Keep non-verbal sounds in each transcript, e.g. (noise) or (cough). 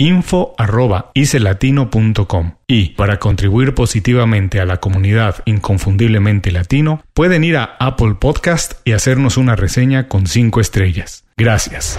info.icelatino.com y para contribuir positivamente a la comunidad inconfundiblemente latino, pueden ir a Apple Podcast y hacernos una reseña con 5 estrellas. Gracias.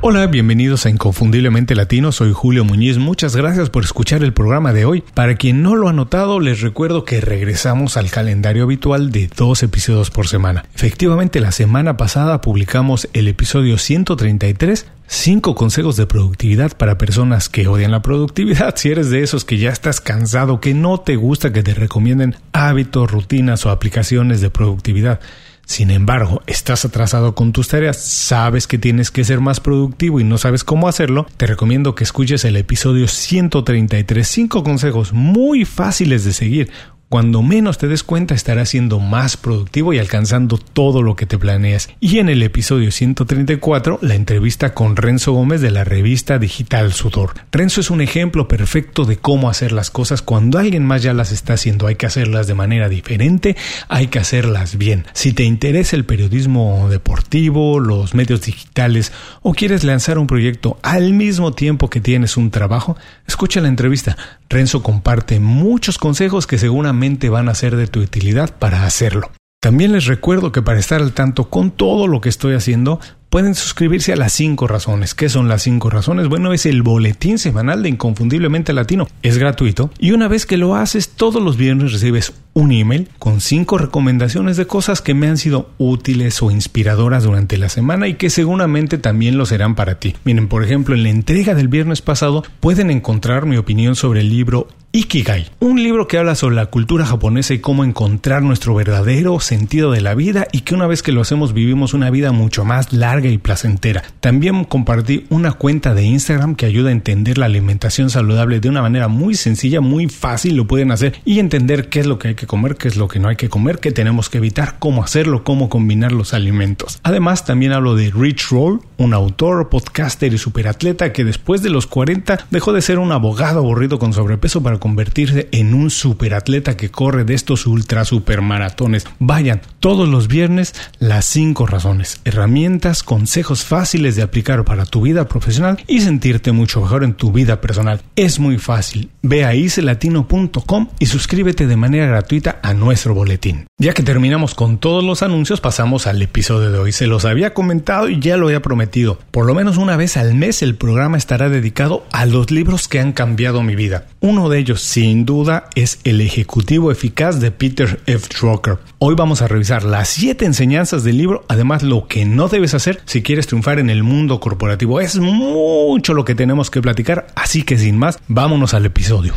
Hola, bienvenidos a Inconfundiblemente Latino, soy Julio Muñiz, muchas gracias por escuchar el programa de hoy. Para quien no lo ha notado, les recuerdo que regresamos al calendario habitual de dos episodios por semana. Efectivamente, la semana pasada publicamos el episodio 133, 5 consejos de productividad para personas que odian la productividad. Si eres de esos que ya estás cansado, que no te gusta que te recomienden hábitos, rutinas o aplicaciones de productividad. Sin embargo, estás atrasado con tus tareas, sabes que tienes que ser más productivo y no sabes cómo hacerlo, te recomiendo que escuches el episodio 133, 5 consejos muy fáciles de seguir cuando menos te des cuenta estarás siendo más productivo y alcanzando todo lo que te planeas. Y en el episodio 134, la entrevista con Renzo Gómez de la revista digital Sudor. Renzo es un ejemplo perfecto de cómo hacer las cosas cuando alguien más ya las está haciendo. Hay que hacerlas de manera diferente, hay que hacerlas bien. Si te interesa el periodismo deportivo, los medios digitales o quieres lanzar un proyecto al mismo tiempo que tienes un trabajo, escucha la entrevista. Renzo comparte muchos consejos que seguramente van a ser de tu utilidad para hacerlo. También les recuerdo que para estar al tanto con todo lo que estoy haciendo, pueden suscribirse a las 5 razones. ¿Qué son las 5 razones? Bueno, es el boletín semanal de Inconfundiblemente Latino. Es gratuito y una vez que lo haces, todos los viernes recibes un email con 5 recomendaciones de cosas que me han sido útiles o inspiradoras durante la semana y que seguramente también lo serán para ti. Miren, por ejemplo, en la entrega del viernes pasado pueden encontrar mi opinión sobre el libro Ikigai, un libro que habla sobre la cultura japonesa y cómo encontrar nuestro verdadero sentido de la vida y que una vez que lo hacemos vivimos una vida mucho más larga y placentera. También compartí una cuenta de Instagram que ayuda a entender la alimentación saludable de una manera muy sencilla, muy fácil, lo pueden hacer y entender qué es lo que hay que comer, qué es lo que no hay que comer, qué tenemos que evitar, cómo hacerlo, cómo combinar los alimentos. Además, también hablo de Rich Roll, un autor, podcaster y superatleta que después de los 40 dejó de ser un abogado aburrido con sobrepeso para convertirse en un superatleta que corre de estos ultra supermaratones. Vayan todos los viernes las 5 razones, herramientas, consejos fáciles de aplicar para tu vida profesional y sentirte mucho mejor en tu vida personal. Es muy fácil. Ve a icelatino.com y suscríbete de manera gratuita a nuestro boletín. Ya que terminamos con todos los anuncios, pasamos al episodio de hoy. Se los había comentado y ya lo había prometido. Por lo menos una vez al mes el programa estará dedicado a los libros que han cambiado mi vida. Uno de ellos, sin duda, es El Ejecutivo Eficaz de Peter F. Drucker. Hoy vamos a revisar las 7 enseñanzas del libro, además lo que no debes hacer si quieres triunfar en el mundo corporativo. Es mucho lo que tenemos que platicar, así que sin más, vámonos al episodio.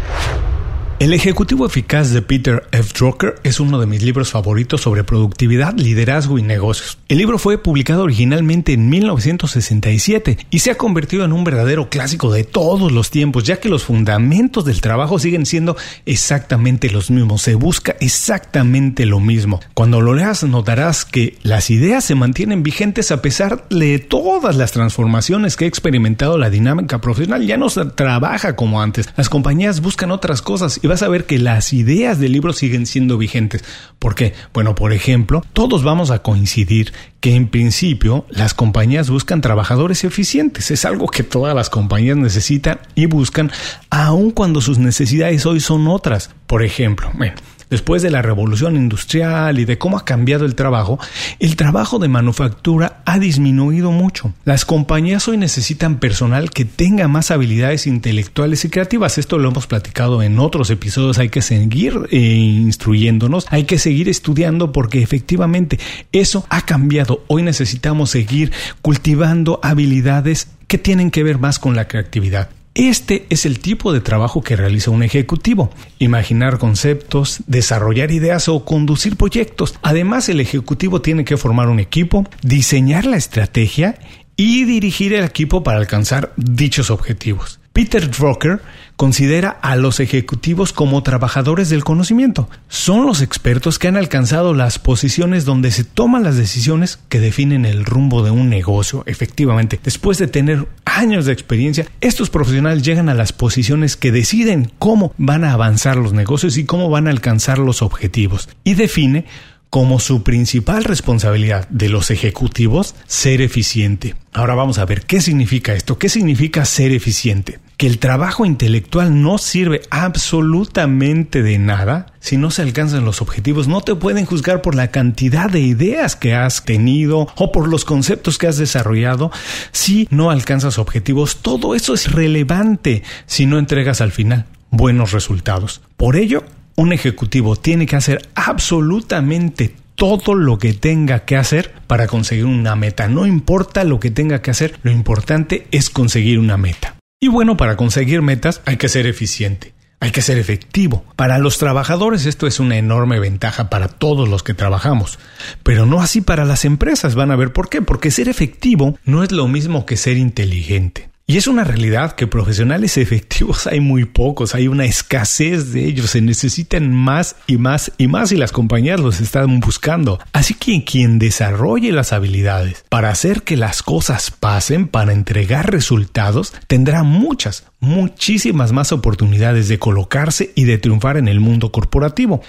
El Ejecutivo Eficaz de Peter F. Drucker es uno de mis libros favoritos sobre productividad, liderazgo y negocios. El libro fue publicado originalmente en 1967 y se ha convertido en un verdadero clásico de todos los tiempos, ya que los fundamentos del trabajo siguen siendo exactamente los mismos, se busca exactamente lo mismo. Cuando lo leas notarás que las ideas se mantienen vigentes a pesar de todas las transformaciones que ha experimentado la dinámica profesional. Ya no se trabaja como antes, las compañías buscan otras cosas y vas a ver que las ideas del libro siguen siendo vigentes. ¿Por qué? Bueno, por ejemplo, todos vamos a coincidir que en principio las compañías buscan trabajadores eficientes. Es algo que todas las compañías necesitan y buscan, aun cuando sus necesidades hoy son otras. Por ejemplo, bueno, después de la revolución industrial y de cómo ha cambiado el trabajo, el trabajo de manufactura ha disminuido mucho. Las compañías hoy necesitan personal que tenga más habilidades intelectuales y creativas. Esto lo hemos platicado en otros episodios. Hay que seguir eh, instruyéndonos, hay que seguir estudiando porque efectivamente eso ha cambiado. Hoy necesitamos seguir cultivando habilidades que tienen que ver más con la creatividad. Este es el tipo de trabajo que realiza un ejecutivo. Imaginar conceptos, desarrollar ideas o conducir proyectos. Además, el ejecutivo tiene que formar un equipo, diseñar la estrategia y dirigir el equipo para alcanzar dichos objetivos. Peter Drucker considera a los ejecutivos como trabajadores del conocimiento. Son los expertos que han alcanzado las posiciones donde se toman las decisiones que definen el rumbo de un negocio. Efectivamente, después de tener años de experiencia, estos profesionales llegan a las posiciones que deciden cómo van a avanzar los negocios y cómo van a alcanzar los objetivos. Y define como su principal responsabilidad de los ejecutivos ser eficiente. Ahora vamos a ver qué significa esto, qué significa ser eficiente. Que el trabajo intelectual no sirve absolutamente de nada si no se alcanzan los objetivos. No te pueden juzgar por la cantidad de ideas que has tenido o por los conceptos que has desarrollado si no alcanzas objetivos. Todo eso es relevante si no entregas al final buenos resultados. Por ello, un ejecutivo tiene que hacer absolutamente todo lo que tenga que hacer para conseguir una meta. No importa lo que tenga que hacer, lo importante es conseguir una meta. Y bueno, para conseguir metas hay que ser eficiente. Hay que ser efectivo. Para los trabajadores esto es una enorme ventaja para todos los que trabajamos, pero no así para las empresas. Van a ver por qué. Porque ser efectivo no es lo mismo que ser inteligente. Y es una realidad que profesionales efectivos hay muy pocos, hay una escasez de ellos, se necesitan más y más y más y las compañías los están buscando. Así que quien desarrolle las habilidades para hacer que las cosas pasen, para entregar resultados, tendrá muchas, muchísimas más oportunidades de colocarse y de triunfar en el mundo corporativo.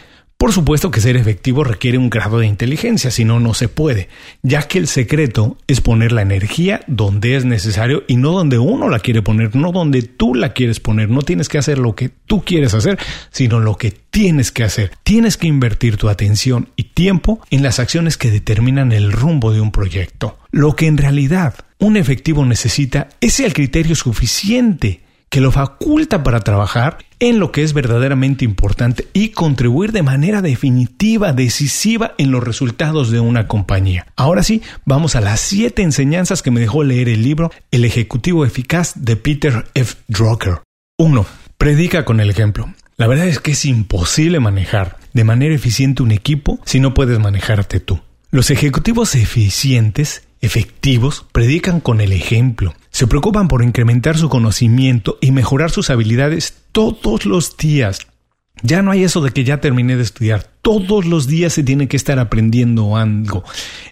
Por supuesto que ser efectivo requiere un grado de inteligencia, si no, no se puede, ya que el secreto es poner la energía donde es necesario y no donde uno la quiere poner, no donde tú la quieres poner. No tienes que hacer lo que tú quieres hacer, sino lo que tienes que hacer. Tienes que invertir tu atención y tiempo en las acciones que determinan el rumbo de un proyecto. Lo que en realidad un efectivo necesita es el criterio suficiente que lo faculta para trabajar en lo que es verdaderamente importante y contribuir de manera definitiva, decisiva en los resultados de una compañía. Ahora sí, vamos a las siete enseñanzas que me dejó leer el libro El Ejecutivo Eficaz de Peter F. Drucker. 1. Predica con el ejemplo. La verdad es que es imposible manejar de manera eficiente un equipo si no puedes manejarte tú. Los ejecutivos eficientes efectivos predican con el ejemplo. Se preocupan por incrementar su conocimiento y mejorar sus habilidades todos los días. Ya no hay eso de que ya terminé de estudiar. Todos los días se tiene que estar aprendiendo algo.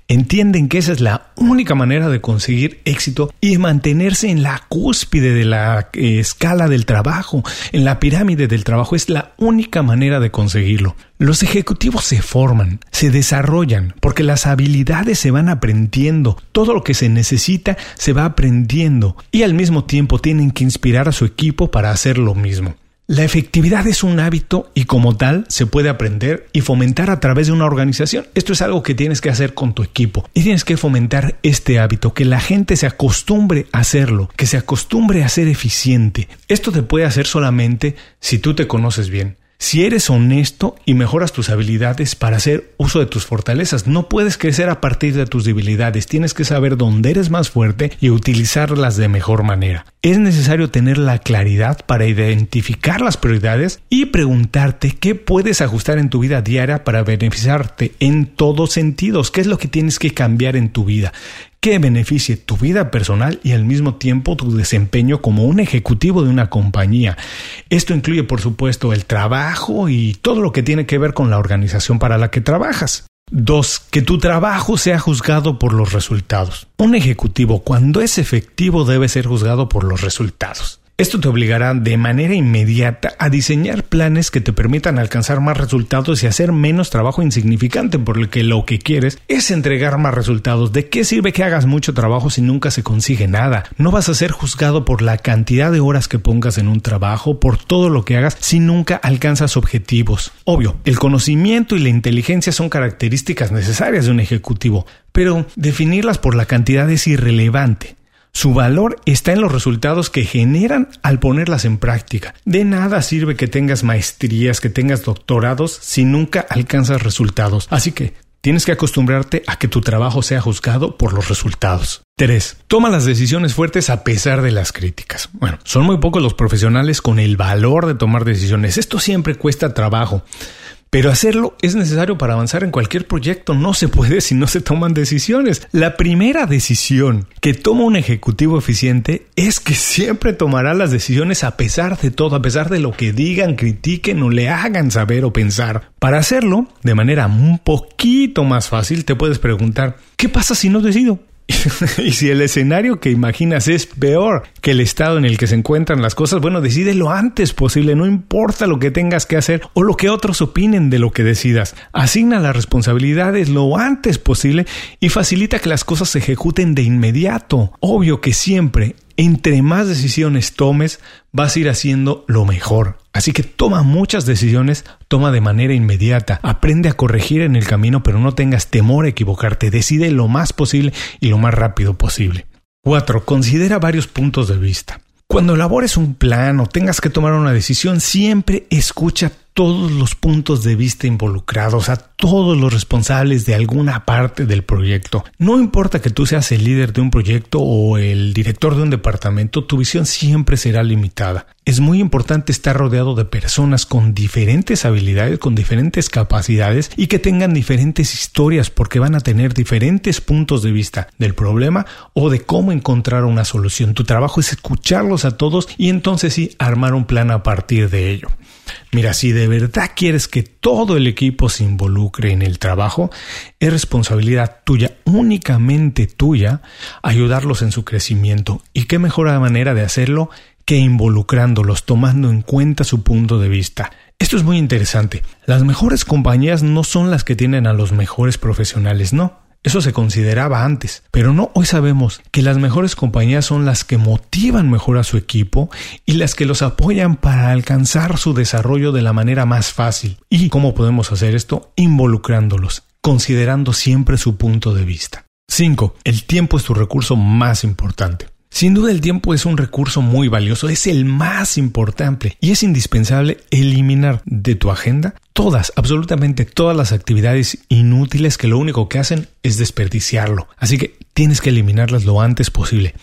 Entienden que esa es la única manera de conseguir éxito y mantenerse en la cúspide de la eh, escala del trabajo, en la pirámide del trabajo. Es la única manera de conseguirlo. Los ejecutivos se forman, se desarrollan, porque las habilidades se van aprendiendo. Todo lo que se necesita se va aprendiendo y al mismo tiempo tienen que inspirar a su equipo para hacer lo mismo. La efectividad es un hábito y como tal se puede aprender y fomentar a través de una organización. Esto es algo que tienes que hacer con tu equipo y tienes que fomentar este hábito, que la gente se acostumbre a hacerlo, que se acostumbre a ser eficiente. Esto te puede hacer solamente si tú te conoces bien. Si eres honesto y mejoras tus habilidades para hacer uso de tus fortalezas, no puedes crecer a partir de tus debilidades, tienes que saber dónde eres más fuerte y utilizarlas de mejor manera. Es necesario tener la claridad para identificar las prioridades y preguntarte qué puedes ajustar en tu vida diaria para beneficiarte en todos sentidos, qué es lo que tienes que cambiar en tu vida, que beneficie tu vida personal y al mismo tiempo tu desempeño como un ejecutivo de una compañía. Esto incluye, por supuesto, el trabajo y todo lo que tiene que ver con la organización para la que trabajas. Dos, que tu trabajo sea juzgado por los resultados. Un ejecutivo, cuando es efectivo, debe ser juzgado por los resultados. Esto te obligará de manera inmediata a diseñar planes que te permitan alcanzar más resultados y hacer menos trabajo insignificante, porque lo que quieres es entregar más resultados. ¿De qué sirve que hagas mucho trabajo si nunca se consigue nada? No vas a ser juzgado por la cantidad de horas que pongas en un trabajo, por todo lo que hagas, si nunca alcanzas objetivos. Obvio, el conocimiento y la inteligencia son características necesarias de un ejecutivo, pero definirlas por la cantidad es irrelevante. Su valor está en los resultados que generan al ponerlas en práctica. De nada sirve que tengas maestrías, que tengas doctorados si nunca alcanzas resultados. Así que tienes que acostumbrarte a que tu trabajo sea juzgado por los resultados. 3. Toma las decisiones fuertes a pesar de las críticas. Bueno, son muy pocos los profesionales con el valor de tomar decisiones. Esto siempre cuesta trabajo. Pero hacerlo es necesario para avanzar en cualquier proyecto. No se puede si no se toman decisiones. La primera decisión que toma un ejecutivo eficiente es que siempre tomará las decisiones a pesar de todo, a pesar de lo que digan, critiquen o le hagan saber o pensar. Para hacerlo, de manera un poquito más fácil, te puedes preguntar, ¿qué pasa si no decido? (laughs) y si el escenario que imaginas es peor que el estado en el que se encuentran las cosas, bueno, decide lo antes posible, no importa lo que tengas que hacer o lo que otros opinen de lo que decidas. Asigna las responsabilidades lo antes posible y facilita que las cosas se ejecuten de inmediato. Obvio que siempre entre más decisiones tomes, vas a ir haciendo lo mejor. Así que toma muchas decisiones, toma de manera inmediata, aprende a corregir en el camino, pero no tengas temor a equivocarte, decide lo más posible y lo más rápido posible. 4. Considera varios puntos de vista. Cuando elabores un plan o tengas que tomar una decisión, siempre escucha todos los puntos de vista involucrados, a todos los responsables de alguna parte del proyecto. No importa que tú seas el líder de un proyecto o el director de un departamento, tu visión siempre será limitada. Es muy importante estar rodeado de personas con diferentes habilidades, con diferentes capacidades y que tengan diferentes historias porque van a tener diferentes puntos de vista del problema o de cómo encontrar una solución. Tu trabajo es escucharlos a todos y entonces sí armar un plan a partir de ello. Mira, si de verdad quieres que todo el equipo se involucre en el trabajo, es responsabilidad tuya, únicamente tuya, ayudarlos en su crecimiento. ¿Y qué mejor manera de hacerlo que involucrándolos, tomando en cuenta su punto de vista? Esto es muy interesante. Las mejores compañías no son las que tienen a los mejores profesionales, no. Eso se consideraba antes, pero no, hoy sabemos que las mejores compañías son las que motivan mejor a su equipo y las que los apoyan para alcanzar su desarrollo de la manera más fácil. ¿Y cómo podemos hacer esto? Involucrándolos, considerando siempre su punto de vista. 5. El tiempo es tu recurso más importante. Sin duda el tiempo es un recurso muy valioso, es el más importante y es indispensable eliminar de tu agenda todas, absolutamente todas las actividades inútiles que lo único que hacen es desperdiciarlo. Así que tienes que eliminarlas lo antes posible.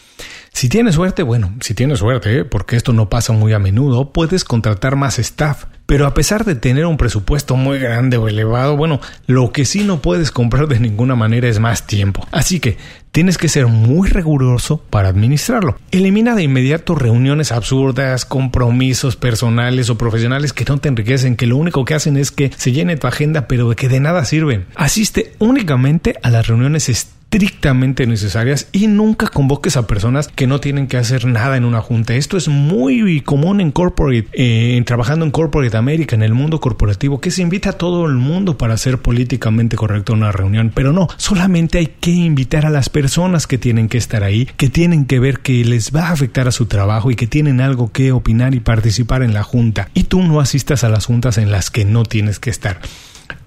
Si tienes suerte, bueno, si tienes suerte, ¿eh? porque esto no pasa muy a menudo, puedes contratar más staff. Pero a pesar de tener un presupuesto muy grande o elevado, bueno, lo que sí no puedes comprar de ninguna manera es más tiempo. Así que tienes que ser muy riguroso para administrarlo. Elimina de inmediato reuniones absurdas, compromisos personales o profesionales que no te enriquecen, que lo único que hacen es que se llene tu agenda, pero que de nada sirven. Asiste únicamente a las reuniones estrictamente necesarias y nunca convoques a personas que no tienen que hacer nada en una junta. Esto es muy común en corporate, eh, trabajando en corporate America, en el mundo corporativo, que se invita a todo el mundo para ser políticamente correcto una reunión, pero no, solamente hay que invitar a las personas que tienen que estar ahí, que tienen que ver que les va a afectar a su trabajo y que tienen algo que opinar y participar en la junta. Y tú no asistas a las juntas en las que no tienes que estar.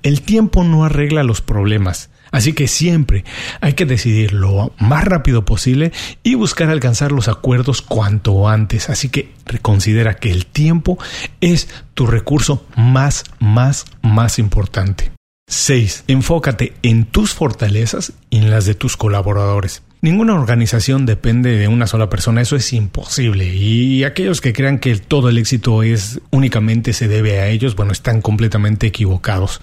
El tiempo no arregla los problemas. Así que siempre hay que decidir lo más rápido posible y buscar alcanzar los acuerdos cuanto antes. Así que reconsidera que el tiempo es tu recurso más, más, más importante. 6. Enfócate en tus fortalezas y en las de tus colaboradores. Ninguna organización depende de una sola persona, eso es imposible. Y aquellos que crean que todo el éxito es únicamente se debe a ellos, bueno, están completamente equivocados.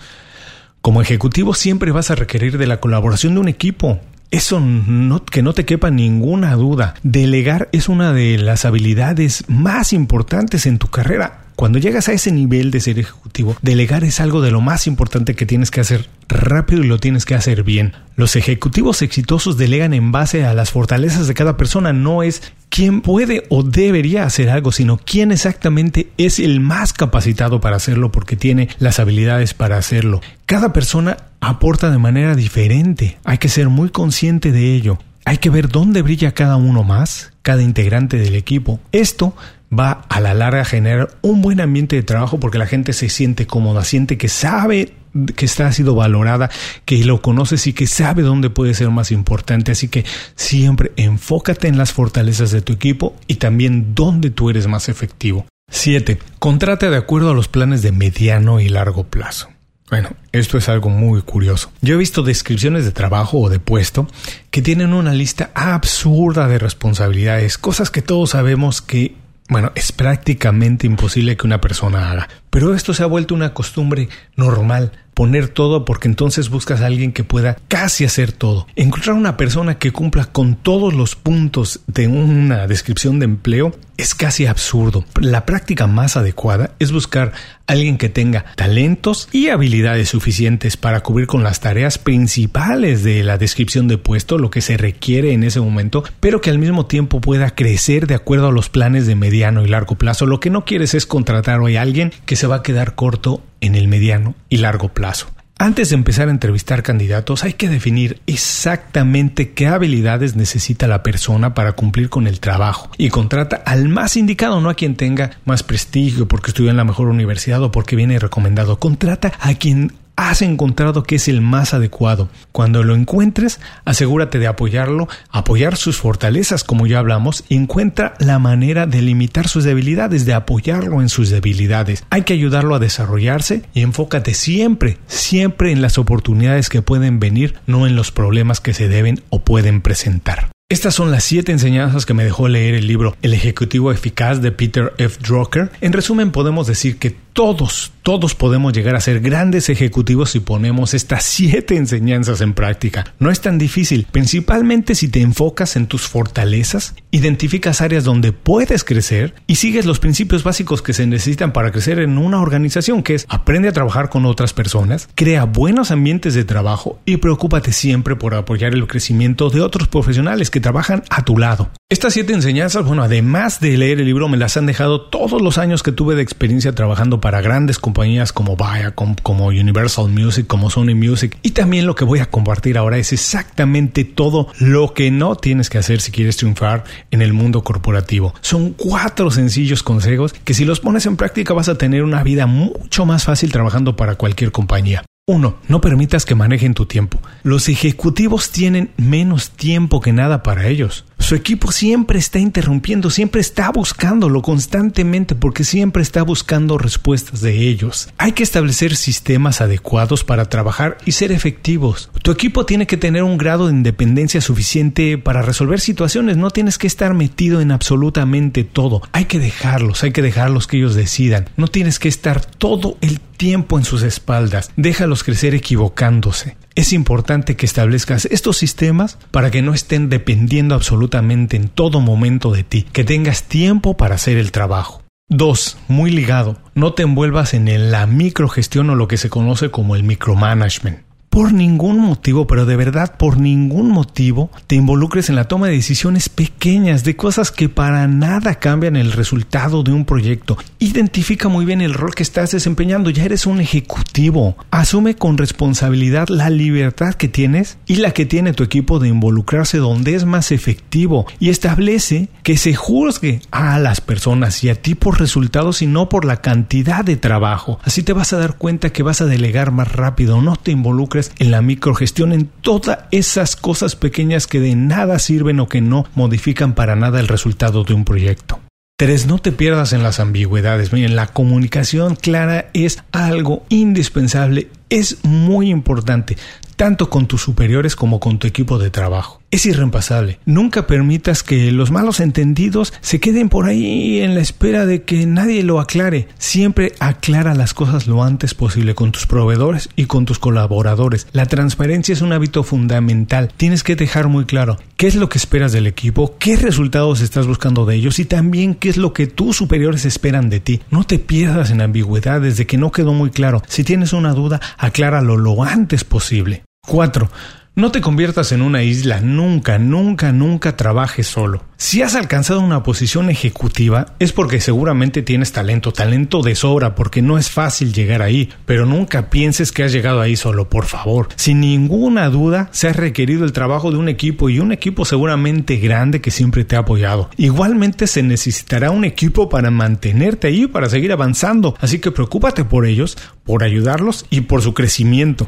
Como ejecutivo siempre vas a requerir de la colaboración de un equipo. Eso no, que no te quepa ninguna duda. Delegar es una de las habilidades más importantes en tu carrera. Cuando llegas a ese nivel de ser ejecutivo, delegar es algo de lo más importante que tienes que hacer rápido y lo tienes que hacer bien. Los ejecutivos exitosos delegan en base a las fortalezas de cada persona, no es quién puede o debería hacer algo, sino quién exactamente es el más capacitado para hacerlo porque tiene las habilidades para hacerlo. Cada persona aporta de manera diferente. Hay que ser muy consciente de ello. Hay que ver dónde brilla cada uno más, cada integrante del equipo. Esto va a la larga a generar un buen ambiente de trabajo porque la gente se siente cómoda, siente que sabe que está sido valorada, que lo conoces y que sabe dónde puede ser más importante. Así que siempre enfócate en las fortalezas de tu equipo y también dónde tú eres más efectivo. 7. Contrata de acuerdo a los planes de mediano y largo plazo. Bueno, esto es algo muy curioso. Yo he visto descripciones de trabajo o de puesto que tienen una lista absurda de responsabilidades, cosas que todos sabemos que bueno, es prácticamente imposible que una persona haga. Pero esto se ha vuelto una costumbre normal, poner todo porque entonces buscas a alguien que pueda casi hacer todo. Encontrar una persona que cumpla con todos los puntos de una descripción de empleo es casi absurdo. La práctica más adecuada es buscar a alguien que tenga talentos y habilidades suficientes para cubrir con las tareas principales de la descripción de puesto, lo que se requiere en ese momento, pero que al mismo tiempo pueda crecer de acuerdo a los planes de mediano y largo plazo. Lo que no quieres es contratar hoy a alguien que se va a quedar corto en el mediano y largo plazo. Antes de empezar a entrevistar candidatos hay que definir exactamente qué habilidades necesita la persona para cumplir con el trabajo y contrata al más indicado, no a quien tenga más prestigio porque estudió en la mejor universidad o porque viene recomendado. Contrata a quien has encontrado que es el más adecuado. Cuando lo encuentres, asegúrate de apoyarlo, apoyar sus fortalezas, como ya hablamos, y encuentra la manera de limitar sus debilidades, de apoyarlo en sus debilidades. Hay que ayudarlo a desarrollarse y enfócate siempre, siempre en las oportunidades que pueden venir, no en los problemas que se deben o pueden presentar. Estas son las siete enseñanzas que me dejó leer el libro El Ejecutivo Eficaz de Peter F. Drucker. En resumen, podemos decir que todos, todos podemos llegar a ser grandes ejecutivos si ponemos estas siete enseñanzas en práctica. No es tan difícil, principalmente si te enfocas en tus fortalezas, identificas áreas donde puedes crecer y sigues los principios básicos que se necesitan para crecer en una organización, que es aprende a trabajar con otras personas, crea buenos ambientes de trabajo y preocúpate siempre por apoyar el crecimiento de otros profesionales que trabajan a tu lado. Estas siete enseñanzas, bueno, además de leer el libro, me las han dejado todos los años que tuve de experiencia trabajando para grandes compañías como Viacom, como Universal Music, como Sony Music. Y también lo que voy a compartir ahora es exactamente todo lo que no tienes que hacer si quieres triunfar en el mundo corporativo. Son cuatro sencillos consejos que si los pones en práctica vas a tener una vida mucho más fácil trabajando para cualquier compañía. 1. No permitas que manejen tu tiempo. Los ejecutivos tienen menos tiempo que nada para ellos. Su equipo siempre está interrumpiendo, siempre está buscándolo constantemente porque siempre está buscando respuestas de ellos. Hay que establecer sistemas adecuados para trabajar y ser efectivos. Tu equipo tiene que tener un grado de independencia suficiente para resolver situaciones, no tienes que estar metido en absolutamente todo. Hay que dejarlos, hay que dejarlos que ellos decidan. No tienes que estar todo el tiempo en sus espaldas. Déjalos crecer equivocándose es importante que establezcas estos sistemas para que no estén dependiendo absolutamente en todo momento de ti, que tengas tiempo para hacer el trabajo. 2. Muy ligado, no te envuelvas en la microgestión o lo que se conoce como el micromanagement por ningún motivo, pero de verdad por ningún motivo, te involucres en la toma de decisiones pequeñas, de cosas que para nada cambian el resultado de un proyecto. Identifica muy bien el rol que estás desempeñando, ya eres un ejecutivo. Asume con responsabilidad la libertad que tienes y la que tiene tu equipo de involucrarse donde es más efectivo y establece que se juzgue a las personas y a ti por resultados y no por la cantidad de trabajo. Así te vas a dar cuenta que vas a delegar más rápido, no te involucres en la microgestión, en todas esas cosas pequeñas que de nada sirven o que no modifican para nada el resultado de un proyecto. Tres, no te pierdas en las ambigüedades. Miren, la comunicación clara es algo indispensable, es muy importante, tanto con tus superiores como con tu equipo de trabajo es irreemplazable. Nunca permitas que los malos entendidos se queden por ahí en la espera de que nadie lo aclare. Siempre aclara las cosas lo antes posible con tus proveedores y con tus colaboradores. La transparencia es un hábito fundamental. Tienes que dejar muy claro qué es lo que esperas del equipo, qué resultados estás buscando de ellos y también qué es lo que tus superiores esperan de ti. No te pierdas en ambigüedades de que no quedó muy claro. Si tienes una duda, acláralo lo antes posible. 4. No te conviertas en una isla, nunca, nunca, nunca trabajes solo. Si has alcanzado una posición ejecutiva es porque seguramente tienes talento, talento de sobra, porque no es fácil llegar ahí, pero nunca pienses que has llegado ahí solo, por favor. Sin ninguna duda, se ha requerido el trabajo de un equipo y un equipo seguramente grande que siempre te ha apoyado. Igualmente se necesitará un equipo para mantenerte ahí, para seguir avanzando, así que preocúpate por ellos, por ayudarlos y por su crecimiento.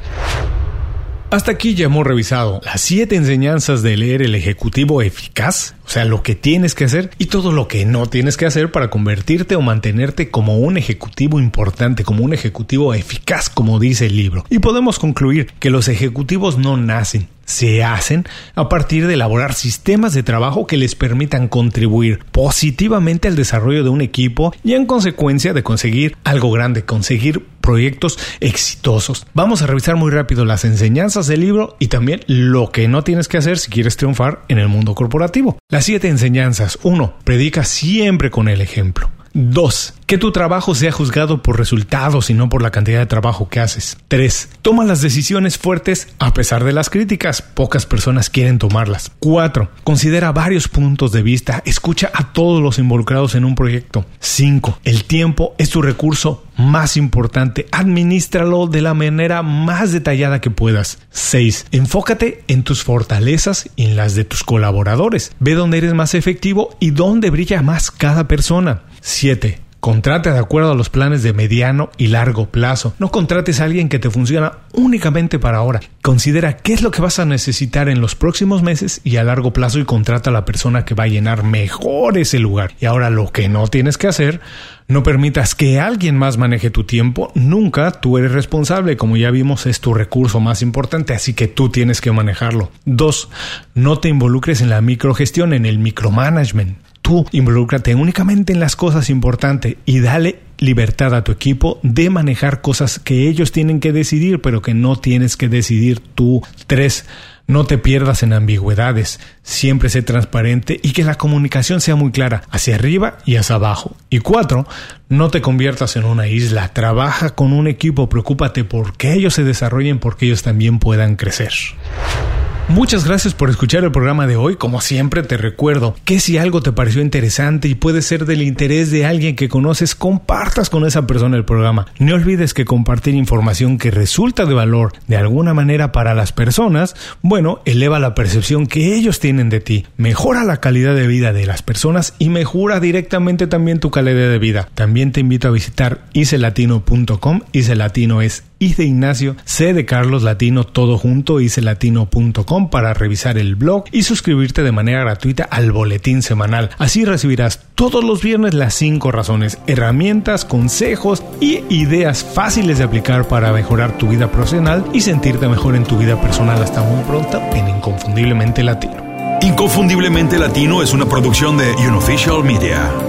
Hasta aquí ya hemos revisado las siete enseñanzas de leer el ejecutivo eficaz, o sea, lo que tienes que hacer y todo lo que no tienes que hacer para convertirte o mantenerte como un ejecutivo importante, como un ejecutivo eficaz, como dice el libro. Y podemos concluir que los ejecutivos no nacen, se hacen a partir de elaborar sistemas de trabajo que les permitan contribuir positivamente al desarrollo de un equipo y en consecuencia de conseguir algo grande, conseguir proyectos exitosos. Vamos a revisar muy rápido las enseñanzas del libro y también lo que no tienes que hacer si quieres triunfar en el mundo corporativo. Las siete enseñanzas. 1. Predica siempre con el ejemplo. 2. Que tu trabajo sea juzgado por resultados y no por la cantidad de trabajo que haces. 3. Toma las decisiones fuertes a pesar de las críticas. Pocas personas quieren tomarlas. 4. Considera varios puntos de vista. Escucha a todos los involucrados en un proyecto. 5. El tiempo es tu recurso más importante. Administralo de la manera más detallada que puedas. 6. Enfócate en tus fortalezas y en las de tus colaboradores. Ve dónde eres más efectivo y dónde brilla más cada persona. 7. Contrata de acuerdo a los planes de mediano y largo plazo. No contrates a alguien que te funciona únicamente para ahora. Considera qué es lo que vas a necesitar en los próximos meses y a largo plazo y contrata a la persona que va a llenar mejor ese lugar. Y ahora lo que no tienes que hacer, no permitas que alguien más maneje tu tiempo. Nunca tú eres responsable. Como ya vimos, es tu recurso más importante, así que tú tienes que manejarlo. Dos, no te involucres en la microgestión, en el micromanagement involúcrate únicamente en las cosas importantes y dale libertad a tu equipo de manejar cosas que ellos tienen que decidir, pero que no tienes que decidir tú. Tres, no te pierdas en ambigüedades, siempre sé transparente y que la comunicación sea muy clara, hacia arriba y hacia abajo. Y cuatro, no te conviertas en una isla, trabaja con un equipo, preocúpate por que ellos se desarrollen, porque ellos también puedan crecer. Muchas gracias por escuchar el programa de hoy. Como siempre te recuerdo que si algo te pareció interesante y puede ser del interés de alguien que conoces, compartas con esa persona el programa. No olvides que compartir información que resulta de valor de alguna manera para las personas, bueno, eleva la percepción que ellos tienen de ti, mejora la calidad de vida de las personas y mejora directamente también tu calidad de vida. También te invito a visitar icelatino.com. Icelatino es I de Ignacio, C de Carlos Latino, todo junto, icelatino.com para revisar el blog y suscribirte de manera gratuita al boletín semanal. Así recibirás todos los viernes las 5 razones, herramientas, consejos y ideas fáciles de aplicar para mejorar tu vida profesional y sentirte mejor en tu vida personal. Hasta muy pronto en Inconfundiblemente Latino. Inconfundiblemente Latino es una producción de Unofficial Media.